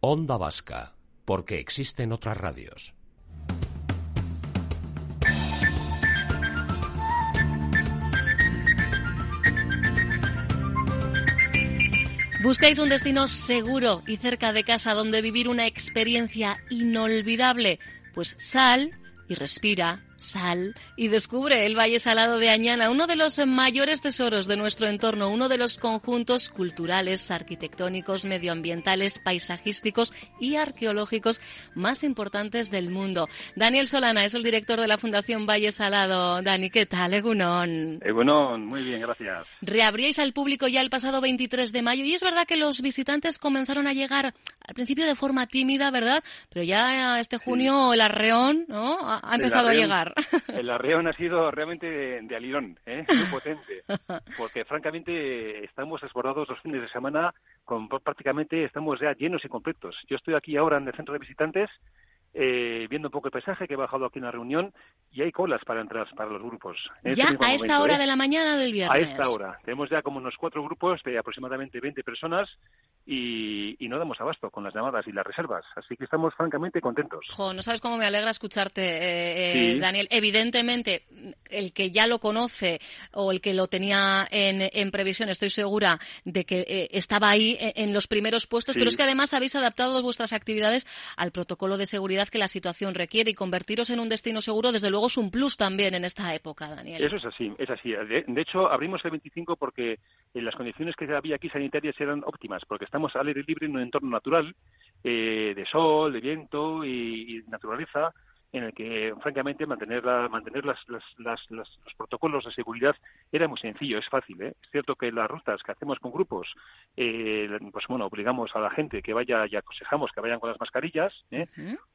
Onda Vasca, porque existen otras radios. ¿Buscáis un destino seguro y cerca de casa donde vivir una experiencia inolvidable? Pues sal y respira sal y descubre el Valle Salado de Añana, uno de los mayores tesoros de nuestro entorno, uno de los conjuntos culturales, arquitectónicos, medioambientales, paisajísticos y arqueológicos más importantes del mundo. Daniel Solana es el director de la Fundación Valle Salado. Dani, ¿qué tal? Egunon. Egunon, muy bien, gracias. Reabríais al público ya el pasado 23 de mayo y es verdad que los visitantes comenzaron a llegar al principio de forma tímida, ¿verdad? Pero ya este junio el arreón ¿no? ha, empezado a llegar. El arreón ha sido realmente de, alirón, ¿eh? muy potente, porque francamente estamos desbordados los fines de semana, con prácticamente estamos ya llenos y completos. Yo estoy aquí ahora en el centro de visitantes eh, viendo un poco el paisaje que he bajado aquí en la reunión y hay colas para entrar para los grupos. ¿Ya este a esta hora ¿eh? de la mañana del viernes? A esta hora. Tenemos ya como unos cuatro grupos de aproximadamente 20 personas y, no damos abasto con las llamadas y las reservas. Así que estamos francamente contentos. no sabes cómo me alegra escucharte, eh, eh, Daniel. Evidentemente, el que ya lo conoce o el que lo tenía en, previsión, estoy segura de que eh, estaba ahí en, los primeros puestos, pero es que además habéis adaptado vuestras actividades al protocolo de seguridad que la situación requiere y convertiros en un destino seguro, desde luego, es un plus también en esta época, Daniel. Eso es así, es así. De, de hecho, abrimos el 25 porque las condiciones que había aquí sanitarias eran óptimas, porque estamos al aire libre en un entorno natural eh, de sol, de viento y, naturaleza en el que, francamente, mantener, mantener las, las, los protocolos de seguridad era muy sencillo, es fácil. ¿eh? Es cierto que las rutas que hacemos con grupos, eh, pues bueno, obligamos a la gente que vaya y aconsejamos que vayan con las mascarillas, ¿eh?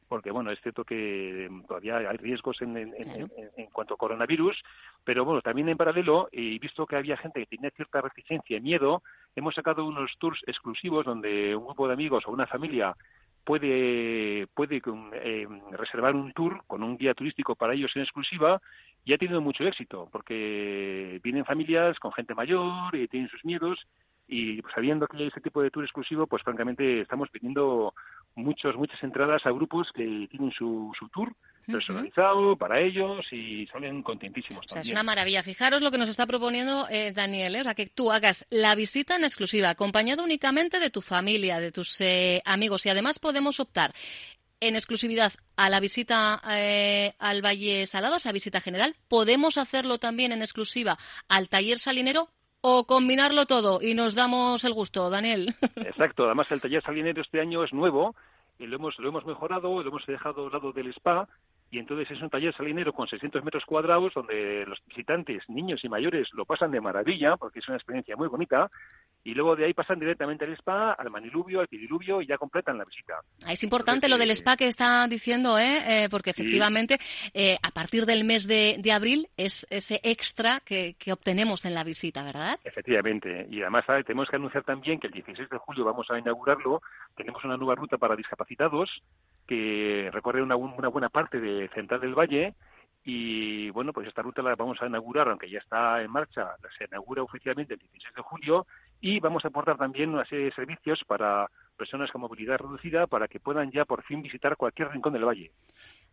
porque bueno, es cierto que todavía hay riesgos en, en, cuanto a coronavirus, pero bueno, también en paralelo, y visto que había gente que tenía cierta reticencia, miedo, hemos sacado unos tours exclusivos donde un grupo de amigos o una familia puede, puede eh, reservar un tour con un guía turístico para ellos en exclusiva y ha tenido mucho éxito porque vienen familias con gente mayor y tienen sus miedos y pues, sabiendo que hay ese tipo de tour exclusivo, pues francamente estamos pidiendo muchos, muchas entradas a grupos que tienen su, su tour personalizado para ellos y salen contentísimos. O sea, es una maravilla. Fijaros lo que nos está proponiendo eh, Daniel, ¿eh? o sea, que tú hagas la visita en exclusiva, acompañado únicamente de tu familia, de tus eh, amigos y además podemos optar en exclusividad a la visita al Valle Salado, a esa visita general. Podemos hacerlo también en exclusiva al taller salinero o combinarlo todo y nos damos el gusto, Daniel. Exacto, además el taller salinero este año es nuevo y lo hemos, lo hemos mejorado, lo hemos dejado al lado del spa y entonces es un taller salinero con 600 metros cuadrados donde los visitantes, niños y mayores, lo pasan de maravilla porque es una experiencia muy bonita y luego de ahí pasan directamente al spa, al maniluvio, al piriluvio y ya completan la visita. Ah, es importante lo del spa que está diciendo, ¿eh? eh porque efectivamente eh, a partir del mes de, abril es ese extra que, obtenemos en la visita, ¿verdad? Efectivamente, y además tenemos que anunciar también que el 16 de julio vamos a inaugurarlo, tenemos una nueva ruta para discapacitados que recorre una, una buena parte de Central del Valle y bueno, pues esta ruta la vamos a inaugurar, aunque ya está en marcha, se inaugura oficialmente el 16 de julio y vamos a aportar también una serie de servicios para personas con movilidad reducida para que puedan ya por fin visitar cualquier rincón del valle.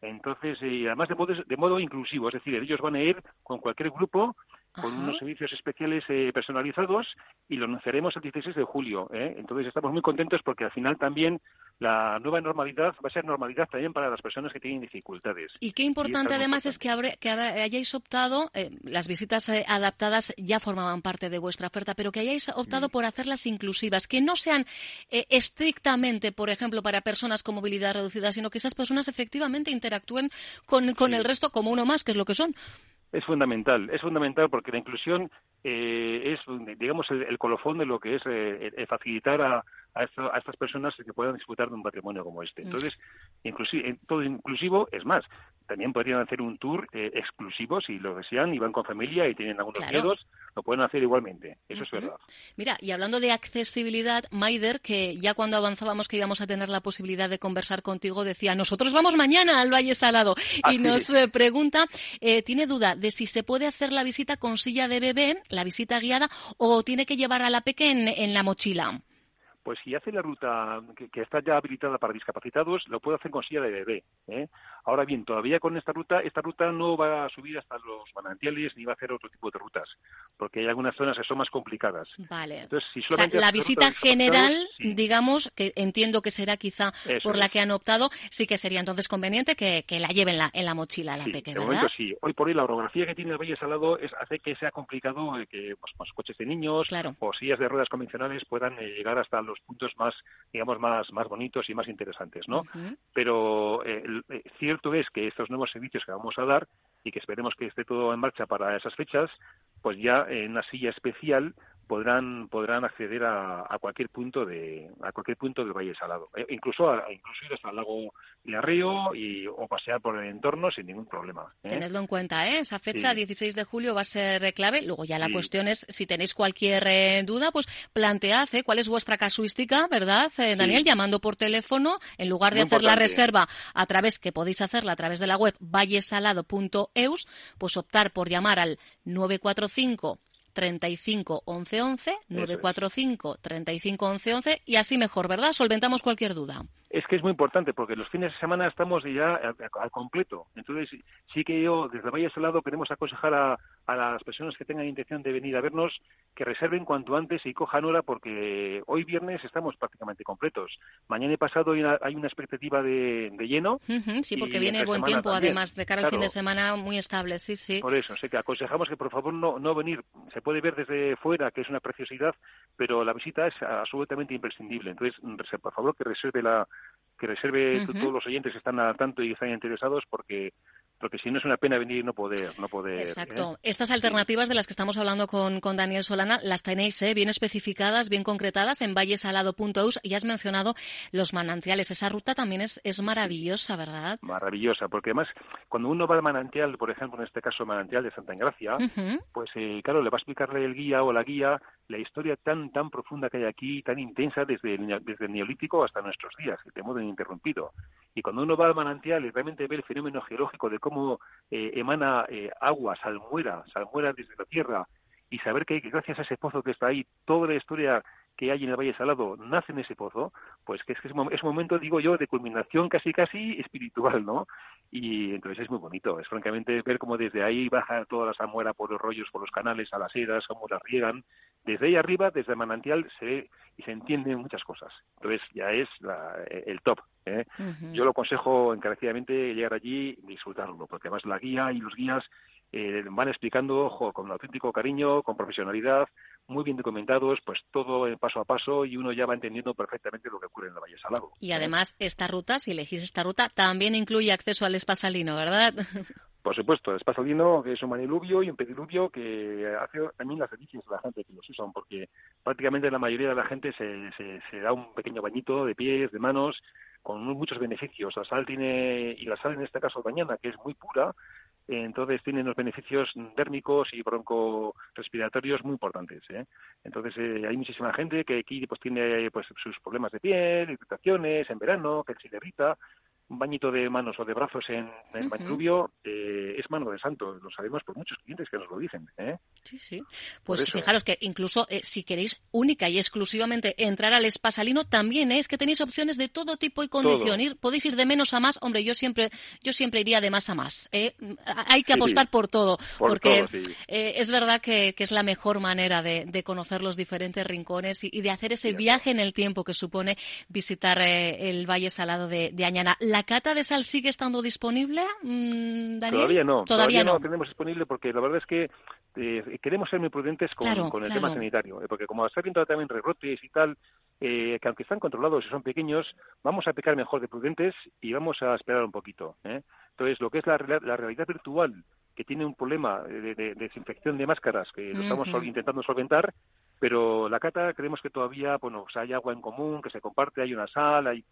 Entonces, y además de modo, de modo inclusivo, es decir, ellos van a ir con cualquier grupo con unos servicios especiales eh, personalizados y lo anunciaremos el 16 de julio. ¿eh? Entonces estamos muy contentos porque al final también la nueva normalidad va a ser normalidad también para las personas que tienen dificultades. Y qué importante además es que, que hayáis optado, eh, las visitas adaptadas ya formaban parte de vuestra oferta, pero que hayáis optado por hacerlas inclusivas, que no sean estrictamente, por ejemplo, para personas con movilidad reducida, sino que esas personas efectivamente interactúen con, con el resto como uno más, que es lo que son. Es fundamental, es fundamental porque la inclusión eh, es, digamos, el, colofón de lo que es eh, facilitar a, a, a estas personas que puedan disfrutar de un patrimonio como este. Entonces, inclusive, todo inclusivo es más. También podrían hacer un tour eh, exclusivo si lo desean y van con familia y tienen algunos miedos, lo pueden hacer igualmente. Eso es verdad. Mira, y hablando de accesibilidad, Maider, que ya cuando avanzábamos que íbamos a tener la posibilidad de conversar contigo, decía, nosotros vamos mañana al Valle Salado. y nos eh, pregunta, eh, tiene duda de si se puede hacer la visita con silla de bebé, la visita guiada, o tiene que llevar a la pequeña en la mochila pues si hace la ruta que, está ya habilitada para discapacitados, lo puede hacer con silla de bebé. ¿eh? Ahora bien, todavía con esta ruta, esta ruta no va a subir hasta los manantiales ni va a hacer otro tipo de rutas, porque hay algunas zonas que son más complicadas. Vale. Entonces, si la visita general, digamos, que entiendo que será quizá por la que han optado, sí que sería entonces conveniente que, la lleven la, en la mochila la pequeña. De momento sí. Hoy por hoy la orografía que tiene el Valle Salado es, hace que sea complicado eh, que pues, pues, coches de niños o sillas de ruedas convencionales puedan eh, llegar hasta los puntos más, digamos, más, más bonitos y más interesantes, ¿no? Pero eh, eh, cierto es que estos nuevos servicios que vamos a dar y que esperemos que esté todo en marcha para esas fechas, pues ya en una silla especial podrán podrán acceder a, cualquier punto de a cualquier punto del Valle Salado, e incluso incluso ir hasta el lago de Arreo y o pasear por el entorno sin ningún problema. ¿eh? Tenedlo en cuenta, ¿eh? Esa fecha, 16 de julio, va a ser clave. Luego ya la cuestión es si tenéis cualquier eh, duda, pues plantead ¿eh? cuál es vuestra casuística, ¿verdad, eh, Daniel? Llamando por teléfono en lugar de hacer la reserva a través que podéis hacerla a través de la web vallesalado.eus, pues optar por llamar al 945 35 11 11, 945 35 11 11 y así mejor, ¿verdad? Solventamos cualquier duda es que es muy importante porque los fines de semana estamos ya al, completo. Entonces, sí que yo, desde Valle Salado, queremos aconsejar a, las personas que tengan intención de venir a vernos que reserven cuanto antes y cojan hora porque hoy viernes estamos prácticamente completos. Mañana y pasado hay una, expectativa de, lleno. sí, porque viene buen tiempo, además, de cara al fin de semana muy estable, sí, sí. Por eso, sé que aconsejamos que por favor no, no venir. Se puede ver desde fuera, que es una preciosidad, pero la visita es absolutamente imprescindible. Entonces, por favor, que reserve la que reserve todos los oyentes que están al tanto y están interesados porque porque si no es una pena venir y no poder. No poder Exacto. ¿eh? Estas alternativas de las que estamos hablando con, con Daniel Solana las tenéis ¿eh? bien especificadas, bien concretadas en vallesalado.us y has mencionado los manantiales. Esa ruta también es, es maravillosa, ¿verdad? Maravillosa, porque además cuando uno va al manantial, por ejemplo, en este caso manantial de Santa Engracia, pues eh, claro, le va a explicarle el guía o la guía la historia tan tan profunda que hay aquí, tan intensa desde el, desde el neolítico hasta nuestros días, de modo ininterrumpido. Y cuando uno va al manantial y realmente ve el fenómeno geológico de cómo eh, emana eh, agua, salmuera, salmuera desde la tierra, y saber que gracias a ese pozo que está ahí, toda la historia que hay en el Valle Salado nace en ese pozo, pues que es que es un, momento, digo yo, de culminación casi casi espiritual, ¿no? Y entonces es muy bonito, es francamente ver cómo desde ahí baja toda la salmuera por los rollos, por los canales, a las eras, cómo las riegan, desde ahí arriba, desde el manantial, se ve y se entienden muchas cosas. Entonces ya es el top. ¿eh? Yo lo aconsejo encarecidamente llegar allí y disfrutarlo, porque además la guía y los guías eh, van explicando ojo, con auténtico cariño, con profesionalidad, muy bien documentados, pues todo paso a paso y uno ya va entendiendo perfectamente lo que ocurre en la Valle Salado. Y además esta ruta, si elegís esta ruta, también incluye acceso al espasalino, ¿verdad? Por supuesto, el espasalino que es un maniluvio y un pediluvio que hace también las delicias de la gente que los usan, porque prácticamente la mayoría de la gente se, se, se da un pequeño bañito de pies, de manos, con muchos beneficios. La sal tiene, y la sal en este caso mañana, que es muy pura, entonces tiene unos beneficios térmicos y broncorespiratorios muy importantes. ¿eh? Entonces eh, hay muchísima gente que aquí pues tiene pues sus problemas de piel, irritaciones en verano, que se irrita, un bañito de manos o de brazos en, el uh es mano de santo. Lo sabemos por muchos clientes que nos lo dicen. ¿eh? Sí, sí. Pues fijaros que incluso eh, si queréis única y exclusivamente entrar al espasalino, también es que tenéis opciones de todo tipo y condición. podéis ir de menos a más. Hombre, yo siempre, yo siempre iría de más a más. Hay que apostar por todo. porque es verdad que, es la mejor manera de, conocer los diferentes rincones y, de hacer ese viaje en el tiempo que supone visitar el Valle Salado de, de Añana. ¿La cata de sal sigue estando disponible, mm, Daniel? Todavía no. Todavía, no. tenemos disponible porque la verdad es que eh, queremos ser muy prudentes con, el tema sanitario. Eh, porque como está viendo también rebrotes y tal, eh, que aunque están controlados y son pequeños, vamos a pecar mejor de prudentes y vamos a esperar un poquito. Entonces, lo que es la, realidad virtual, que tiene un problema de, desinfección de máscaras que lo estamos intentando solventar, Pero la cata creemos que todavía, bueno, hay agua en común, que se comparte, hay una sal, hay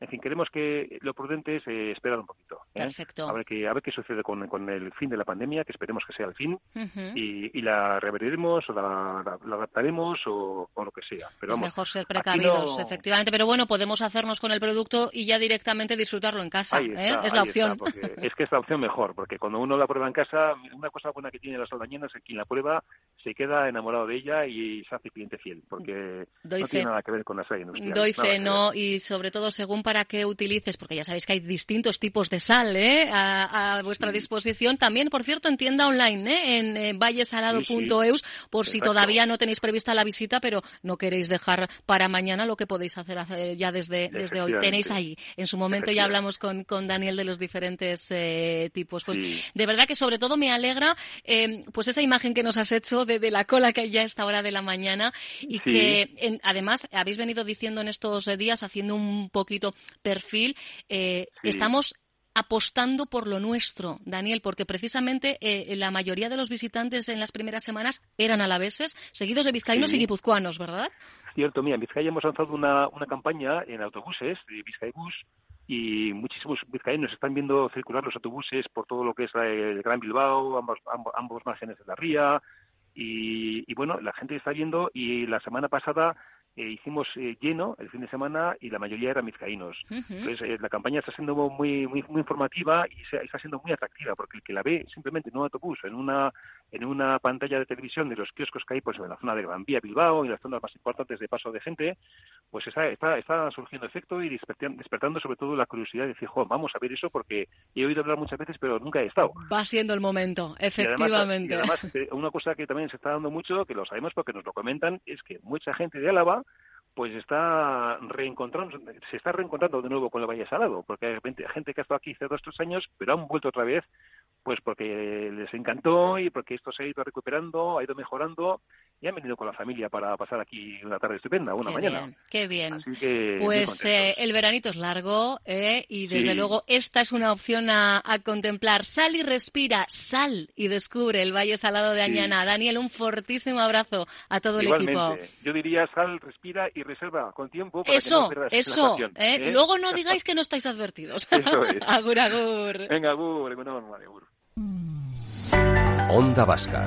en fin, queremos que lo prudente es eh, esperar un poquito. ¿eh? Perfecto. A ver, qué, a ver qué sucede con, el fin de la pandemia, que esperemos que sea el fin, y, la revertiremos o la, adaptaremos o, lo que sea. Pero es mejor ser precavidos, efectivamente. Pero bueno, podemos hacernos con el producto y ya directamente disfrutarlo en casa. ¿eh? es la opción. es que es la opción mejor, porque cuando uno la prueba en casa, una cosa buena que tiene las saldañanas es que quien la prueba se queda enamorado de ella y se hace cliente fiel, porque no tiene nada que ver con la sal industrial. Doy fe, no, y sobre todo según para que utilices, porque ya sabéis que hay distintos tipos de sal ¿eh? a, vuestra disposición. También, por cierto, en tienda online, ¿eh? en eh, vallesalado.eus, por si todavía no tenéis prevista la visita, pero no queréis dejar para mañana lo que podéis hacer, ya desde, desde hoy. Tenéis ahí. En su momento ya hablamos con, con Daniel de los diferentes eh, tipos. Pues de verdad que sobre todo me alegra pues esa imagen que nos has hecho de, de, la cola que hay ya a esta hora de la mañana y que además habéis venido diciendo en estos días, haciendo un poquito perfil, eh, estamos apostando por lo nuestro, Daniel, porque precisamente eh, la mayoría de los visitantes en las primeras semanas eran alaveses, seguidos de vizcaínos y guipuzcoanos, ¿verdad? Cierto, mira, en Vizcaya hemos lanzado una, una campaña en autobuses de Vizcaibus y muchísimos vizcaínos están viendo circular los autobuses por todo lo que es el Gran Bilbao, ambos, ambos, márgenes de la ría, y, y, bueno, la gente está viendo y la semana pasada eh, hicimos eh, lleno el fin de semana y la mayoría eran vizcaínos. Entonces, eh, la campaña está siendo muy, muy, muy informativa y está siendo muy atractiva, porque el que la ve simplemente en un autobús, en una, en una pantalla de televisión de los kioscos que hay pues, en la zona de Gran Vía, Bilbao y las zonas más importantes de paso de gente, pues está, está, está surgiendo efecto y despertando, sobre todo la curiosidad de decir, vamos a ver eso porque he oído hablar muchas veces, pero nunca he estado. Va siendo el momento, efectivamente. y además una cosa que también se está dando mucho, que lo sabemos porque nos lo comentan, es que mucha gente de Álava pues está reencontrando, se está reencontrando de nuevo con el Valle Salado, porque hay gente que ha estado aquí hace dos tres años, pero han vuelto otra vez, pues porque les encantó y porque esto se ha ido recuperando, ha ido mejorando y han venido con la familia para pasar aquí una tarde estupenda, una mañana. qué bien. pues eh, el veranito es largo eh, y desde luego esta es una opción a, contemplar. Sal y respira, sal y descubre el Valle Salado de Añana. Daniel, un fortísimo abrazo a todo el equipo. Yo diría sal, respira y reserva con tiempo. Para eso, que no eso. ¿eh? ¿eh? Luego no digáis que no estáis advertidos. Eso es. agur, agur. Venga, agur, agur. Onda Vasca,